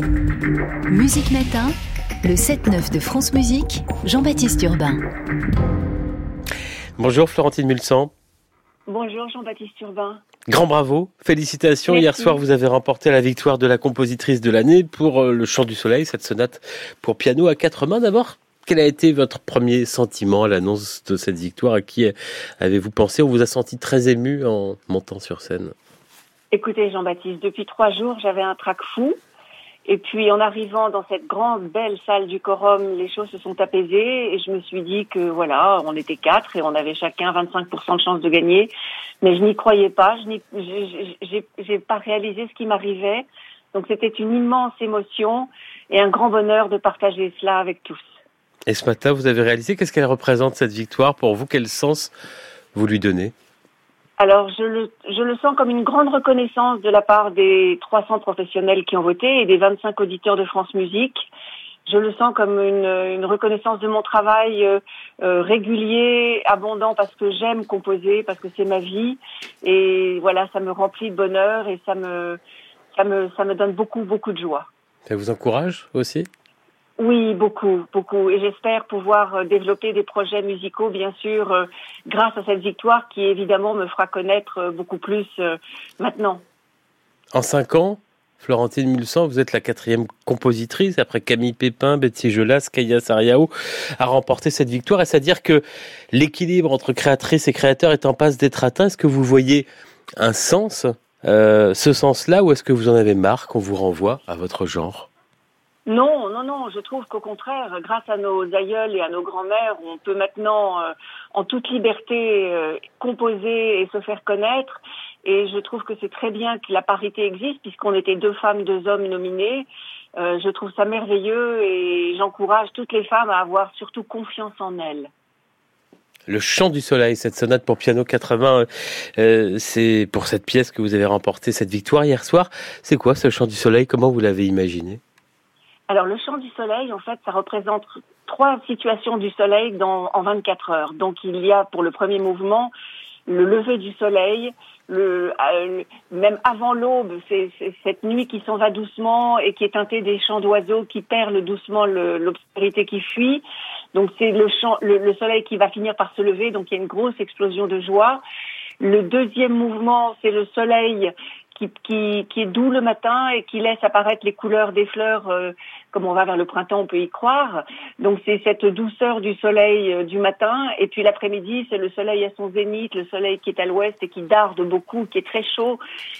Musique Matin, le 7-9 de France Musique, Jean-Baptiste Urbain. Bonjour Florentine Mulsan. Bonjour Jean-Baptiste Urbain. Grand bravo, félicitations. Hier soir, vous avez remporté la victoire de la compositrice de l'année pour euh, Le Chant du Soleil, cette sonate pour piano à quatre mains. D'abord, quel a été votre premier sentiment à l'annonce de cette victoire? À qui avez-vous pensé? On vous a senti très ému en montant sur scène. Écoutez Jean-Baptiste, depuis trois jours, j'avais un trac fou. Et puis en arrivant dans cette grande belle salle du quorum, les choses se sont apaisées et je me suis dit que voilà, on était quatre et on avait chacun 25% de chance de gagner. Mais je n'y croyais pas, je n'ai pas réalisé ce qui m'arrivait. Donc c'était une immense émotion et un grand bonheur de partager cela avec tous. Et ce matin, vous avez réalisé qu'est-ce qu'elle représente cette victoire? Pour vous Quel sens vous lui donnez? Alors, je le, sens comme une grande reconnaissance de la part des 300 professionnels qui ont voté et des 25 auditeurs de France Musique. Je le sens comme une, une reconnaissance de mon travail euh, euh, régulier, abondant, parce que j'aime composer, parce que c'est ma vie. Et voilà, ça me remplit de bonheur et ça me, ça me, ça me donne beaucoup, beaucoup de joie. Ça vous encourage aussi? Oui, beaucoup, beaucoup. Et j'espère pouvoir euh, développer des projets musicaux, bien sûr, euh, grâce à cette victoire qui, évidemment, me fera connaître euh, beaucoup plus maintenant. En cinq ans, Florentine Mulsan, vous êtes la quatrième compositrice, après Camille Pépin, Betsy Gelas, Kaya Sariao, à remporter cette victoire. Est-ce à dire que l'équilibre entre créatrice et créateur est en passe d'être atteint? Est-ce que vous voyez un sens, ce sens-là, ou est-ce que vous en avez marre qu'on vous renvoie à votre genre? Non, non, non, je trouve qu'au contraire, grâce à nos aïeuls et à nos grands-mères, on peut maintenant, euh, en toute liberté, euh, composer et se faire connaître. Et je trouve que c'est très bien que la parité existe, puisqu'on était deux femmes, deux hommes nominés. Euh, je trouve ça merveilleux et j'encourage toutes les femmes à avoir surtout confiance en elles. Le chant du soleil, cette sonate pour piano 80, c'est pour cette pièce que vous avez remporté cette victoire hier soir. C'est quoi ce chant du soleil? Comment vous l'avez imaginé? Alors le chant du soleil, en fait, ça représente trois situations du soleil dans, en 24 heures. Donc il y a pour le premier mouvement le lever du soleil, le, euh, même avant l'aube, c'est cette nuit qui s'en va doucement et qui est teintée des chants d'oiseaux qui perdent doucement l'obscurité qui fuit. Donc c'est le soleil qui va finir par se lever, donc il y a une grosse explosion de joie. Le deuxième mouvement, c'est le soleil qui, qui, est doux le matin et qui laisse apparaître les couleurs des fleurs. Euh, comme on va vers le printemps, on peut y croire. Donc c'est cette douceur du soleil euh, du matin. Et puis l'après-midi, c'est le soleil à son zénith, le soleil qui est à l'ouest et qui darde beaucoup, qui est très chaud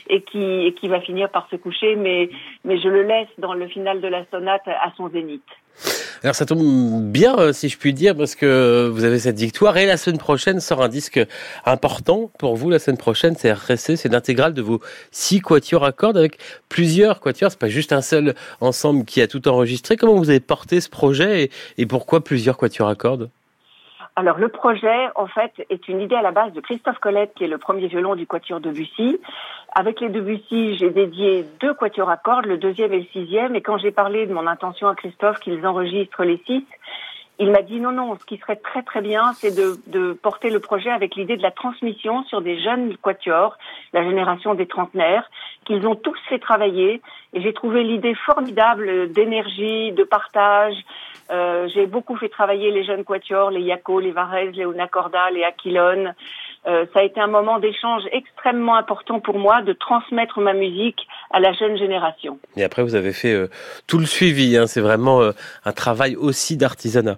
et qui, et qui va finir par se coucher. Mais, mais je le laisse dans le final de la sonate à son zénith. Alors ça tombe bien, euh, si je puis dire, parce que vous avez cette victoire et la semaine prochaine sort un disque important pour vous. La semaine prochaine, c'est RSC, c'est l'intégrale de vos six quatuors à cordes avec plusieurs quatuors. C'est pas juste un seul ensemble qui a tout enregistré. Comment vous avez porté ce projet et, et pourquoi plusieurs quatuors à cordes? Alors le projet, en fait, est une idée à la base de Christophe Colette, qui est le premier violon du quatuor de Bussy. Avec les Debussy, j'ai dédié deux quatuors à cordes, le deuxième et le sixième. Et quand j'ai parlé de mon intention à Christophe qu'ils enregistrent les six, il m'a dit non, non, ce qui serait très très bien, c'est de, de, porter le projet avec l'idée de la transmission sur des jeunes quatuors, la génération des trentenaires, qu'ils ont tous fait travailler. Et j'ai trouvé l'idée formidable d'énergie, de partage. Euh, j'ai beaucoup fait travailler les jeunes quatuors, les Yako, les Varese, les Onacorda, les Aquilone. Euh, ça a été un moment d'échange extrêmement important pour moi de transmettre ma musique à la jeune génération. Et après, vous avez fait euh, tout le suivi. Hein. C'est vraiment un travail aussi d'artisanat.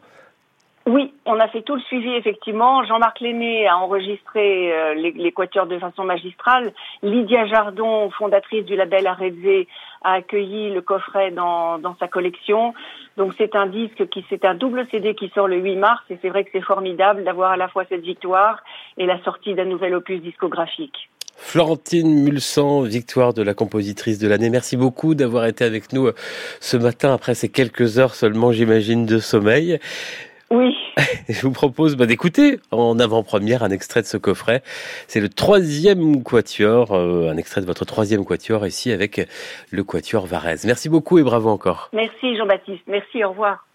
Oui, on a fait tout le suivi effectivement. Jean-Marc Lenné a enregistré euh, les, quatuors de façon magistrale. Lydia Jardon, fondatrice du label Arezé, a accueilli le coffret dans, dans sa collection. Donc c'est un disque qui c'est un double CD qui sort le 8 mars et c'est vrai que c'est formidable d'avoir à la fois cette victoire et la sortie d'un nouvel opus discographique. Florentine Mulsan, victoire de la compositrice de l'année. Merci beaucoup d'avoir été avec nous euh, ce matin après ces quelques heures seulement, j'imagine, de sommeil. Oui. Je vous propose bah, d'écouter en avant-première un extrait de ce coffret. C'est le troisième quatuor, euh, un extrait de votre troisième quatuor ici avec le quatuor Varese. Merci beaucoup et bravo encore. Merci Jean-Baptiste. Merci, au revoir.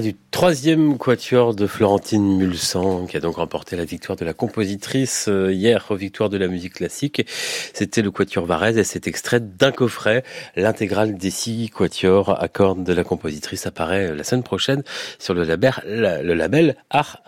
Du troisième quatuor de Florentine Mulsan, qui a donc remporté la victoire de la compositrice euh, hier aux victoires de la musique classique. C'était le quatuor Varese et cet extrait d'un coffret. L'intégrale des six quatuors à cordes de la compositrice apparaît la semaine prochaine sur le label, le Art